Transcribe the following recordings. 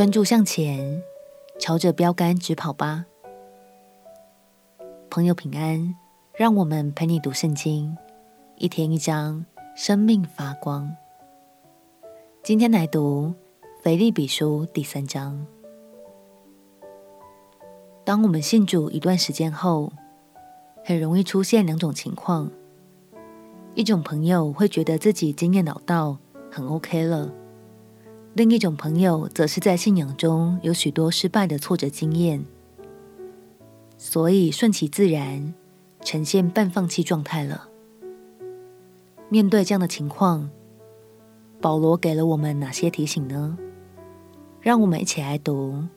专注向前，朝着标杆直跑吧。朋友平安，让我们陪你读圣经，一天一章，生命发光。今天来读腓立比书第三章。当我们信主一段时间后，很容易出现两种情况：一种朋友会觉得自己经验老道，很 OK 了；另一种朋友则是在信仰中有许多失败的挫折经验。所以顺其自然，呈现半放弃状态了。面对这样的情况，保罗给了我们哪些提醒呢？让我们一起来读《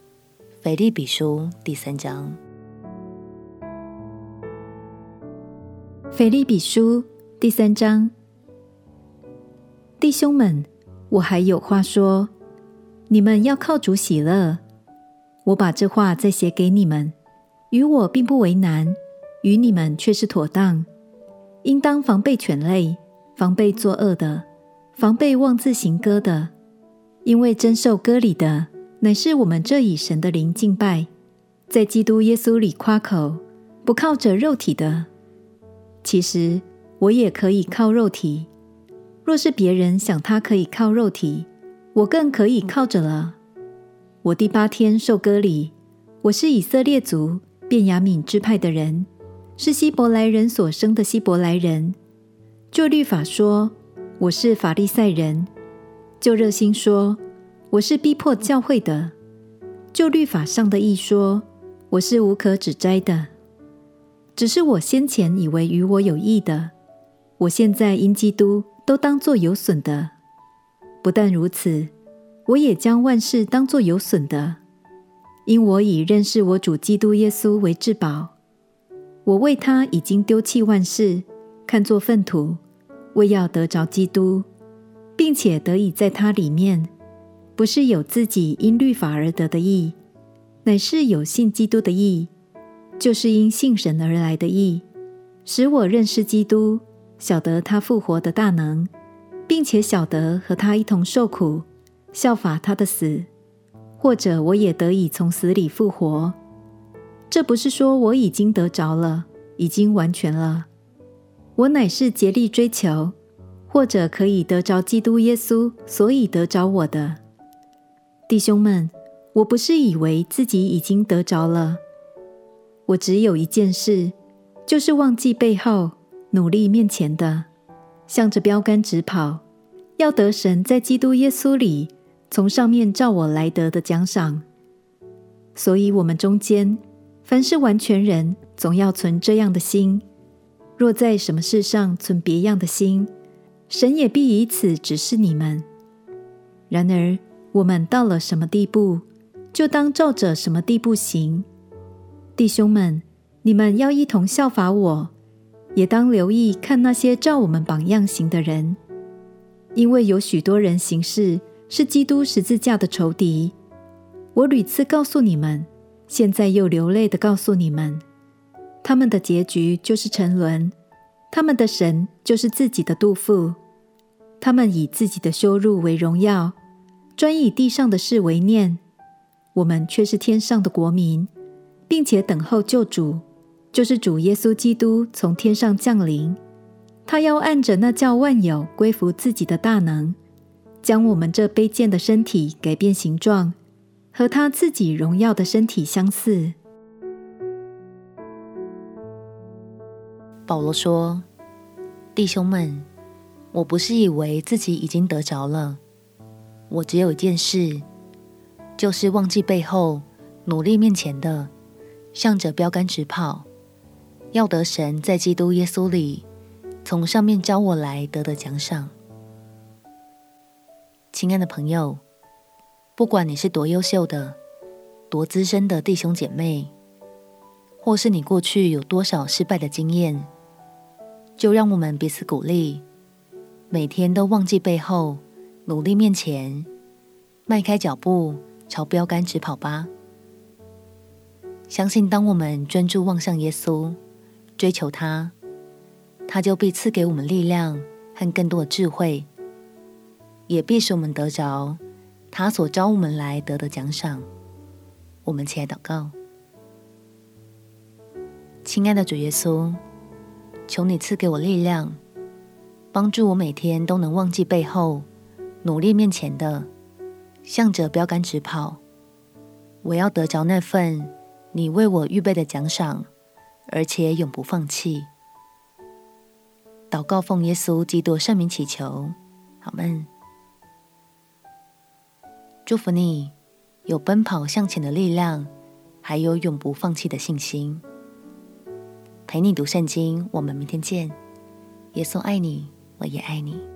腓立比书》第三章。《腓立比书》第三章，弟兄们，我还有话说，你们要靠主喜乐。我把这话再写给你们。与我并不为难，与你们却是妥当。应当防备犬类，防备作恶的，防备妄自行割的。因为真受割礼的，乃是我们这以神的灵敬拜，在基督耶稣里夸口，不靠着肉体的。其实我也可以靠肉体。若是别人想他可以靠肉体，我更可以靠着了。我第八天受割礼，我是以色列族。便雅悯支派的人，是希伯来人所生的希伯来人。就律法说，我是法利赛人；就热心说，我是逼迫教会的；就律法上的义说，我是无可指摘的。只是我先前以为与我有益的，我现在因基督都当作有损的。不但如此，我也将万事当作有损的。因我以认识我主基督耶稣为至宝，我为他已经丢弃万事，看作粪土，为要得着基督，并且得以在他里面，不是有自己因律法而得的义，乃是有信基督的义，就是因信神而来的义，使我认识基督，晓得他复活的大能，并且晓得和他一同受苦，效法他的死。或者我也得以从死里复活，这不是说我已经得着了，已经完全了。我乃是竭力追求，或者可以得着基督耶稣，所以得着我的。弟兄们，我不是以为自己已经得着了，我只有一件事，就是忘记背后，努力面前的，向着标杆直跑，要得神在基督耶稣里。从上面召我来得的奖赏，所以，我们中间凡是完全人，总要存这样的心；若在什么事上存别样的心，神也必以此指示你们。然而，我们到了什么地步，就当照着什么地步行。弟兄们，你们要一同效法我，也当留意看那些照我们榜样行的人，因为有许多人行事。是基督十字架的仇敌。我屡次告诉你们，现在又流泪的告诉你们，他们的结局就是沉沦，他们的神就是自己的肚腹，他们以自己的羞辱为荣耀，专以地上的事为念。我们却是天上的国民，并且等候救主，就是主耶稣基督从天上降临。他要按着那叫万有归服自己的大能。将我们这卑贱的身体改变形状，和他自己荣耀的身体相似。保罗说：“弟兄们，我不是以为自己已经得着了，我只有一件事，就是忘记背后，努力面前的，向着标竿直跑，要得神在基督耶稣里从上面召我来得的奖赏。”亲爱的朋友，不管你是多优秀的、多资深的弟兄姐妹，或是你过去有多少失败的经验，就让我们彼此鼓励，每天都忘记背后，努力面前，迈开脚步朝标杆直跑吧。相信当我们专注望向耶稣，追求他，他就必赐给我们力量和更多的智慧。也必使我们得着他所召我们来得的奖赏。我们起来祷告，亲爱的主耶稣，求你赐给我力量，帮助我每天都能忘记背后，努力面前的，向着标杆直跑。我要得着那份你为我预备的奖赏，而且永不放弃。祷告奉耶稣基督圣名祈求，阿们。祝福你有奔跑向前的力量，还有永不放弃的信心。陪你读圣经，我们明天见。耶稣爱你，我也爱你。